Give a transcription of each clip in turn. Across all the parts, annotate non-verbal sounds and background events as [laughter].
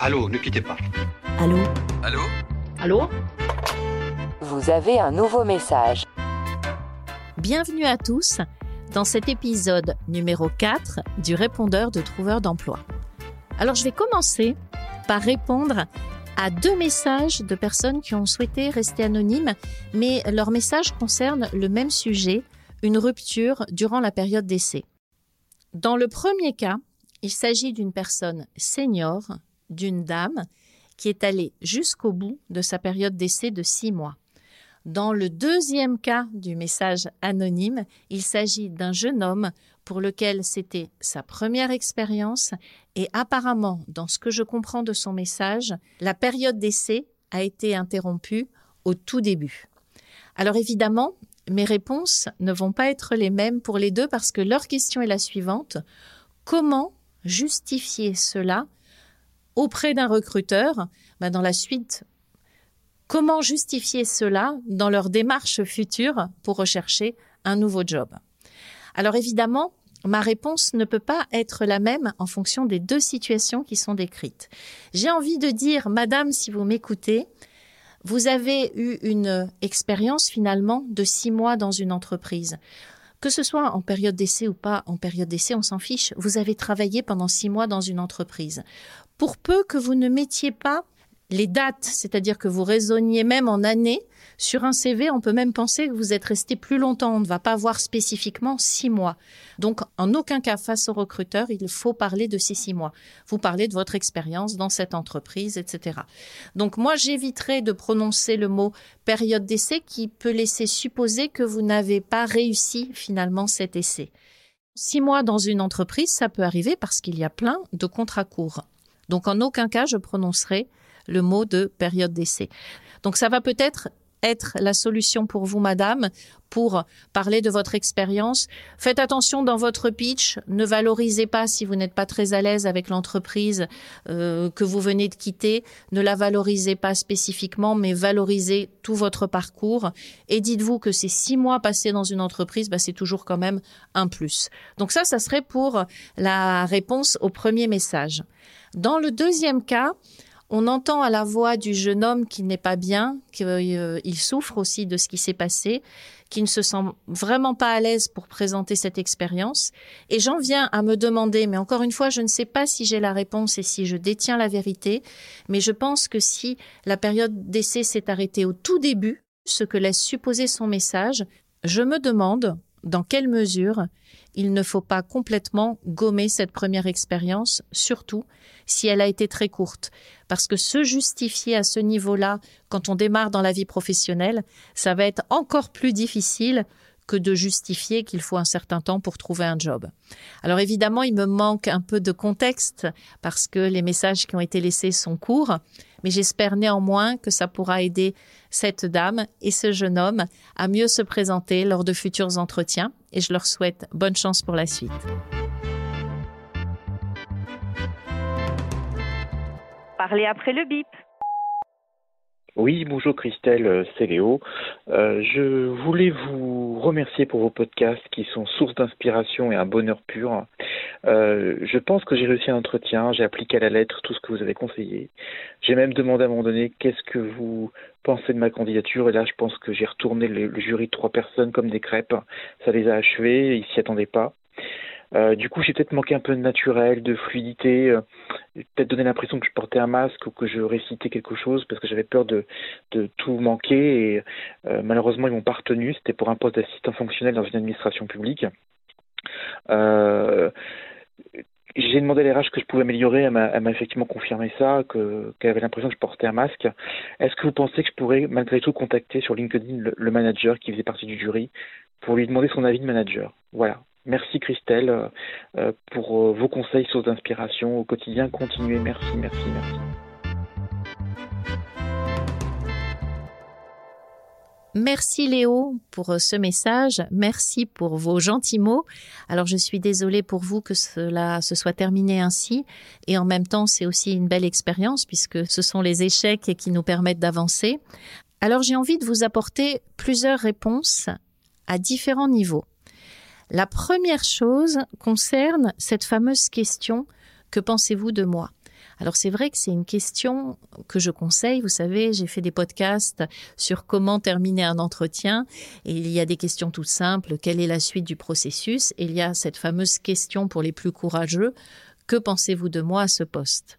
Allô, ne quittez pas. Allô Allô Allô Vous avez un nouveau message. Bienvenue à tous dans cet épisode numéro 4 du répondeur de trouveur d'emploi. Alors je vais commencer par répondre à deux messages de personnes qui ont souhaité rester anonymes, mais leur message concerne le même sujet, une rupture durant la période d'essai. Dans le premier cas, il s'agit d'une personne senior, d'une dame, qui est allée jusqu'au bout de sa période d'essai de six mois. Dans le deuxième cas du message anonyme, il s'agit d'un jeune homme pour lequel c'était sa première expérience et apparemment, dans ce que je comprends de son message, la période d'essai a été interrompue au tout début. Alors évidemment, mes réponses ne vont pas être les mêmes pour les deux parce que leur question est la suivante. Comment justifier cela auprès d'un recruteur ben, dans la suite Comment justifier cela dans leur démarche future pour rechercher un nouveau job? Alors évidemment, ma réponse ne peut pas être la même en fonction des deux situations qui sont décrites. J'ai envie de dire, Madame, si vous m'écoutez, vous avez eu une expérience finalement de six mois dans une entreprise. Que ce soit en période d'essai ou pas en période d'essai, on s'en fiche. Vous avez travaillé pendant six mois dans une entreprise. Pour peu que vous ne mettiez pas les dates, c'est-à-dire que vous raisonniez même en années. Sur un CV, on peut même penser que vous êtes resté plus longtemps. On ne va pas voir spécifiquement six mois. Donc, en aucun cas, face au recruteur, il faut parler de ces six mois. Vous parlez de votre expérience dans cette entreprise, etc. Donc, moi, j'éviterai de prononcer le mot période d'essai qui peut laisser supposer que vous n'avez pas réussi finalement cet essai. Six mois dans une entreprise, ça peut arriver parce qu'il y a plein de contrats courts. Donc, en aucun cas, je prononcerai le mot de période d'essai. Donc ça va peut-être être la solution pour vous, madame, pour parler de votre expérience. Faites attention dans votre pitch. Ne valorisez pas si vous n'êtes pas très à l'aise avec l'entreprise euh, que vous venez de quitter. Ne la valorisez pas spécifiquement, mais valorisez tout votre parcours. Et dites-vous que ces six mois passés dans une entreprise, bah, c'est toujours quand même un plus. Donc ça, ça serait pour la réponse au premier message. Dans le deuxième cas, on entend à la voix du jeune homme qui n'est pas bien, qu'il euh, souffre aussi de ce qui s'est passé, qui ne se sent vraiment pas à l'aise pour présenter cette expérience. Et j'en viens à me demander, mais encore une fois, je ne sais pas si j'ai la réponse et si je détiens la vérité, mais je pense que si la période d'essai s'est arrêtée au tout début, ce que laisse supposer son message, je me demande dans quelle mesure il ne faut pas complètement gommer cette première expérience, surtout si elle a été très courte. Parce que se justifier à ce niveau-là, quand on démarre dans la vie professionnelle, ça va être encore plus difficile que de justifier qu'il faut un certain temps pour trouver un job. Alors évidemment, il me manque un peu de contexte parce que les messages qui ont été laissés sont courts, mais j'espère néanmoins que ça pourra aider cette dame et ce jeune homme à mieux se présenter lors de futurs entretiens et je leur souhaite bonne chance pour la suite. Parlez après le bip. Oui, bonjour Christelle, euh, c'est Léo. Euh, je voulais vous remercier pour vos podcasts qui sont source d'inspiration et un bonheur pur. Euh, je pense que j'ai réussi un entretien, j'ai appliqué à la lettre tout ce que vous avez conseillé. J'ai même demandé à un moment donné qu'est-ce que vous pensez de ma candidature? Et là je pense que j'ai retourné le, jury de trois personnes comme des crêpes. Ça les a achevés, ils s'y attendaient pas. Euh, du coup, j'ai peut-être manqué un peu de naturel, de fluidité, euh, peut-être donné l'impression que je portais un masque ou que je récitais quelque chose parce que j'avais peur de, tout manquer et euh, malheureusement ils m'ont pas retenu. C'était pour un poste d'assistant fonctionnel dans une administration publique. Euh, j'ai demandé à l'RH que je pouvais améliorer, elle m'a effectivement confirmé ça, qu'elle avait l'impression que je portais un masque. Est-ce que vous pensez que je pourrais malgré tout contacter sur LinkedIn le, manager qui faisait partie du jury pour lui demander son avis de manager? Voilà. Merci Christelle euh, euh, pour euh, vos conseils, sources d'inspiration au quotidien. Continuez, merci, merci, merci. Merci Léo pour ce message, merci pour vos gentils mots. Alors je suis désolée pour vous que cela se soit terminé ainsi et en même temps c'est aussi une belle expérience puisque ce sont les échecs qui nous permettent d'avancer. Alors j'ai envie de vous apporter plusieurs réponses à différents niveaux. La première chose concerne cette fameuse question que pensez-vous de moi? Alors c'est vrai que c'est une question que je conseille. Vous savez, j'ai fait des podcasts sur comment terminer un entretien et il y a des questions toutes simples. Quelle est la suite du processus? Il y a cette fameuse question pour les plus courageux. Que pensez-vous de moi à ce poste?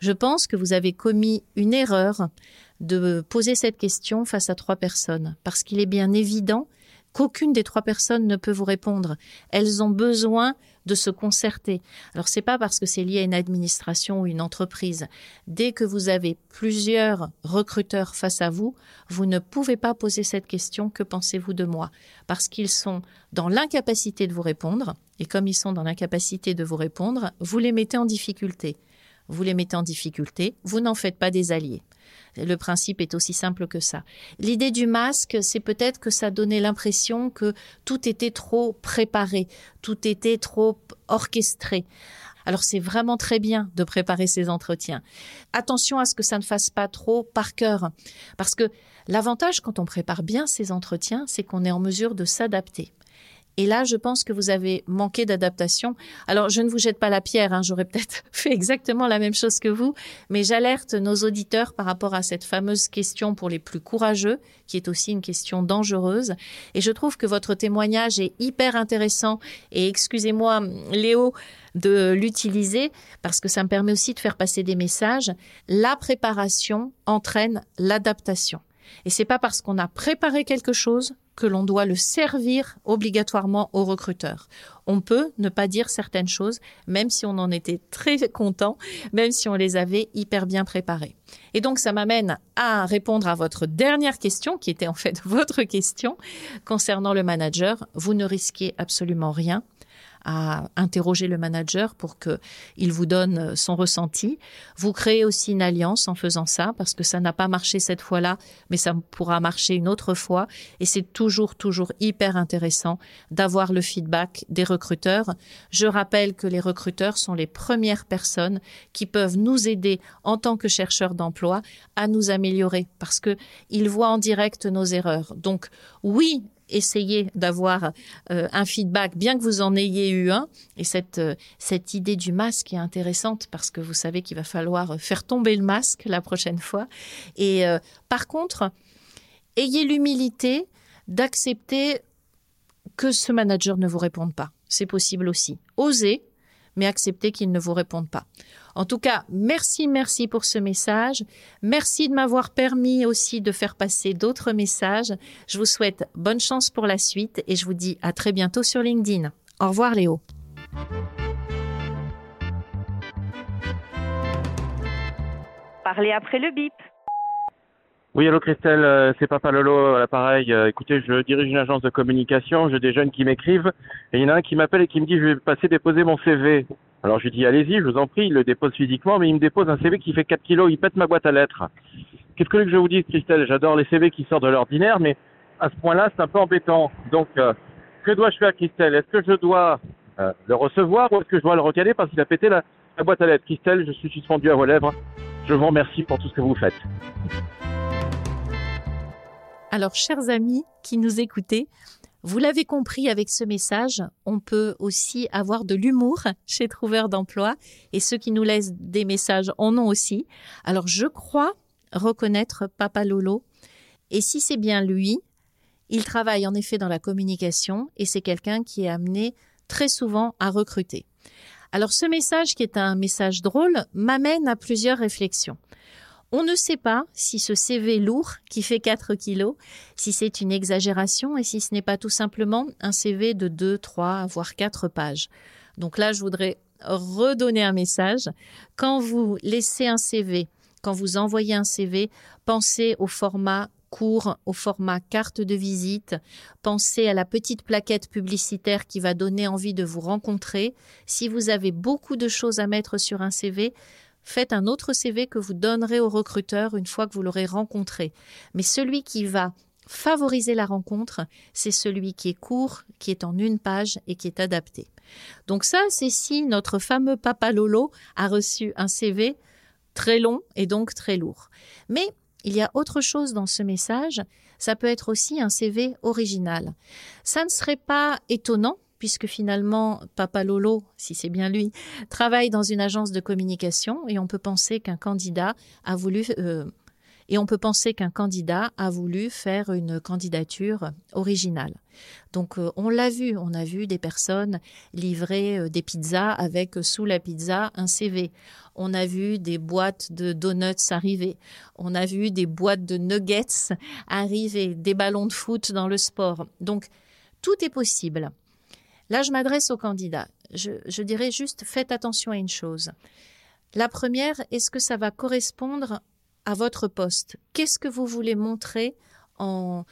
Je pense que vous avez commis une erreur de poser cette question face à trois personnes parce qu'il est bien évident qu'aucune des trois personnes ne peut vous répondre. Elles ont besoin de se concerter. Alors c'est pas parce que c'est lié à une administration ou une entreprise. Dès que vous avez plusieurs recruteurs face à vous, vous ne pouvez pas poser cette question que pensez-vous de moi? Parce qu'ils sont dans l'incapacité de vous répondre et comme ils sont dans l'incapacité de vous répondre, vous les mettez en difficulté. Vous les mettez en difficulté, vous n'en faites pas des alliés. Le principe est aussi simple que ça. L'idée du masque, c'est peut-être que ça donnait l'impression que tout était trop préparé, tout était trop orchestré. Alors c'est vraiment très bien de préparer ces entretiens. Attention à ce que ça ne fasse pas trop par cœur, parce que l'avantage quand on prépare bien ces entretiens, c'est qu'on est en mesure de s'adapter. Et là, je pense que vous avez manqué d'adaptation. Alors, je ne vous jette pas la pierre, hein, j'aurais peut-être [laughs] fait exactement la même chose que vous, mais j'alerte nos auditeurs par rapport à cette fameuse question pour les plus courageux, qui est aussi une question dangereuse. Et je trouve que votre témoignage est hyper intéressant. Et excusez-moi, Léo, de l'utiliser parce que ça me permet aussi de faire passer des messages. La préparation entraîne l'adaptation. Et c'est pas parce qu'on a préparé quelque chose que l'on doit le servir obligatoirement aux recruteurs. On peut ne pas dire certaines choses, même si on en était très content, même si on les avait hyper bien préparées. Et donc, ça m'amène à répondre à votre dernière question, qui était en fait [laughs] votre question concernant le manager. Vous ne risquez absolument rien à interroger le manager pour que il vous donne son ressenti. Vous créez aussi une alliance en faisant ça parce que ça n'a pas marché cette fois-là, mais ça pourra marcher une autre fois. Et c'est toujours, toujours hyper intéressant d'avoir le feedback des recruteurs. Je rappelle que les recruteurs sont les premières personnes qui peuvent nous aider en tant que chercheurs d'emploi à nous améliorer parce que ils voient en direct nos erreurs. Donc, oui, essayez d'avoir euh, un feedback, bien que vous en ayez eu un. Et cette, euh, cette idée du masque est intéressante parce que vous savez qu'il va falloir faire tomber le masque la prochaine fois. Et euh, par contre, ayez l'humilité d'accepter que ce manager ne vous réponde pas. C'est possible aussi. Osez, mais acceptez qu'il ne vous réponde pas. En tout cas, merci, merci pour ce message. Merci de m'avoir permis aussi de faire passer d'autres messages. Je vous souhaite bonne chance pour la suite et je vous dis à très bientôt sur LinkedIn. Au revoir Léo. Parlez après le bip. Oui, allô Christelle, euh, c'est Papa Lolo à l'appareil. Euh, écoutez, je dirige une agence de communication, j'ai des jeunes qui m'écrivent et il y en a un qui m'appelle et qui me dit je vais passer déposer mon CV. Alors je lui dis allez-y, je vous en prie, il le dépose physiquement, mais il me dépose un CV qui fait 4 kilos, il pète ma boîte à lettres. Qu'est-ce que je vous dis Christelle? J'adore les CV qui sortent de l'ordinaire, mais à ce point-là, c'est un peu embêtant. Donc, euh, que dois-je faire Christelle? Est-ce que je dois le recevoir ou est-ce que je dois le recaler parce qu'il a pété la, la boîte à lettres? Christelle, je suis suspendu à vos lèvres. Je vous remercie pour tout ce que vous faites. Alors, chers amis qui nous écoutez, vous l'avez compris avec ce message, on peut aussi avoir de l'humour [laughs] chez Trouveur d'emploi et ceux qui nous laissent des messages en ont aussi. Alors, je crois reconnaître Papa Lolo. Et si c'est bien lui, il travaille en effet dans la communication et c'est quelqu'un qui est amené très souvent à recruter. Alors ce message qui est un message drôle m'amène à plusieurs réflexions. On ne sait pas si ce CV lourd, qui fait 4 kilos, si c'est une exagération et si ce n'est pas tout simplement un CV de 2, 3, voire 4 pages. Donc là, je voudrais redonner un message. Quand vous laissez un CV, quand vous envoyez un CV, pensez au format court, au format carte de visite. Pensez à la petite plaquette publicitaire qui va donner envie de vous rencontrer. Si vous avez beaucoup de choses à mettre sur un CV, faites un autre CV que vous donnerez au recruteur une fois que vous l'aurez rencontré. Mais celui qui va favoriser la rencontre, c'est celui qui est court, qui est en une page et qui est adapté. Donc ça, c'est si notre fameux papa Lolo a reçu un CV très long et donc très lourd. Mais il y a autre chose dans ce message, ça peut être aussi un CV original. Ça ne serait pas étonnant puisque finalement, Papa Lolo, si c'est bien lui, travaille dans une agence de communication et on peut penser qu'un candidat a voulu euh, et on peut penser qu'un candidat a voulu faire une candidature originale. Donc euh, on l'a vu, on a vu des personnes livrer euh, des pizzas avec sous la pizza un CV. On a vu des boîtes de donuts arriver. On a vu des boîtes de nuggets [laughs] arriver, des ballons de foot dans le sport. Donc tout est possible. Là, je m'adresse aux candidats. Je, je dirais juste faites attention à une chose. La première, est-ce que ça va correspondre à votre poste? Qu'est-ce que vous voulez montrer en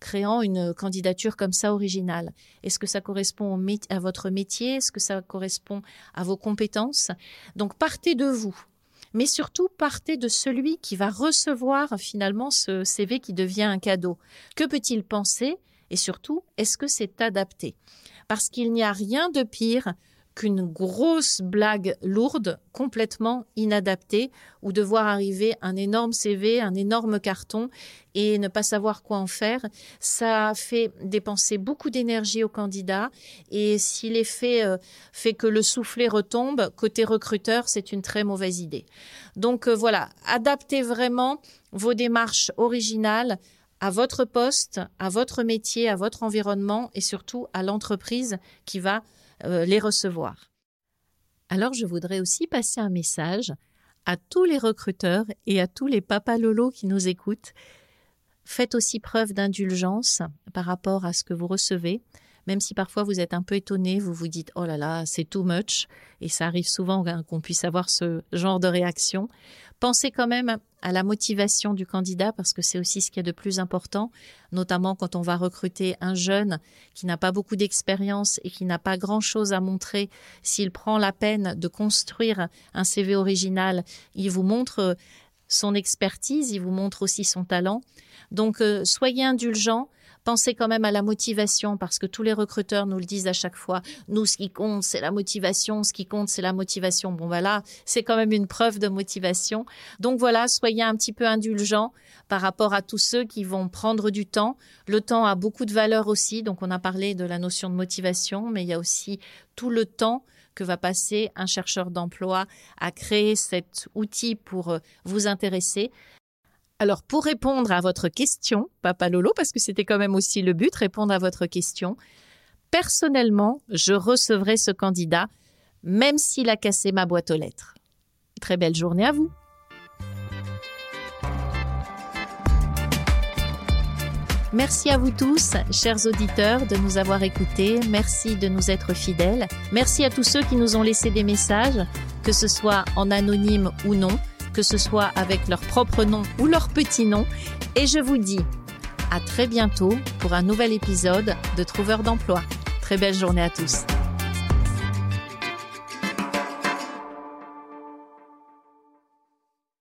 créant une candidature comme ça originale? Est-ce que ça correspond à votre métier? Est-ce que ça correspond à vos compétences? Donc partez de vous. Mais surtout, partez de celui qui va recevoir finalement ce CV qui devient un cadeau. Que peut-il penser? Et surtout, est-ce que c'est adapté? Parce qu'il n'y a rien de pire qu'une grosse blague lourde, complètement inadaptée, ou de voir arriver un énorme CV, un énorme carton et ne pas savoir quoi en faire, ça fait dépenser beaucoup d'énergie au candidat et si l'effet euh, fait que le soufflet retombe, côté recruteur, c'est une très mauvaise idée. Donc euh, voilà, adaptez vraiment vos démarches originales à votre poste, à votre métier, à votre environnement et surtout à l'entreprise qui va euh, les recevoir. Alors je voudrais aussi passer un message à tous les recruteurs et à tous les papas lolo qui nous écoutent. Faites aussi preuve d'indulgence par rapport à ce que vous recevez même si parfois vous êtes un peu étonné, vous vous dites oh là là, c'est too much, et ça arrive souvent hein, qu'on puisse avoir ce genre de réaction. Pensez quand même à la motivation du candidat parce que c'est aussi ce qui est de plus important, notamment quand on va recruter un jeune qui n'a pas beaucoup d'expérience et qui n'a pas grand-chose à montrer. S'il prend la peine de construire un CV original, il vous montre son expertise, il vous montre aussi son talent. Donc euh, soyez indulgents, Pensez quand même à la motivation parce que tous les recruteurs nous le disent à chaque fois. Nous, ce qui compte, c'est la motivation. Ce qui compte, c'est la motivation. Bon, voilà, c'est quand même une preuve de motivation. Donc voilà, soyez un petit peu indulgents par rapport à tous ceux qui vont prendre du temps. Le temps a beaucoup de valeur aussi. Donc on a parlé de la notion de motivation, mais il y a aussi tout le temps que va passer un chercheur d'emploi à créer cet outil pour euh, vous intéresser. Alors pour répondre à votre question, Papa Lolo, parce que c'était quand même aussi le but, répondre à votre question, personnellement, je recevrai ce candidat, même s'il a cassé ma boîte aux lettres. Très belle journée à vous. Merci à vous tous, chers auditeurs, de nous avoir écoutés. Merci de nous être fidèles. Merci à tous ceux qui nous ont laissé des messages, que ce soit en anonyme ou non que ce soit avec leur propre nom ou leur petit nom. Et je vous dis à très bientôt pour un nouvel épisode de Trouveur d'emploi. Très belle journée à tous.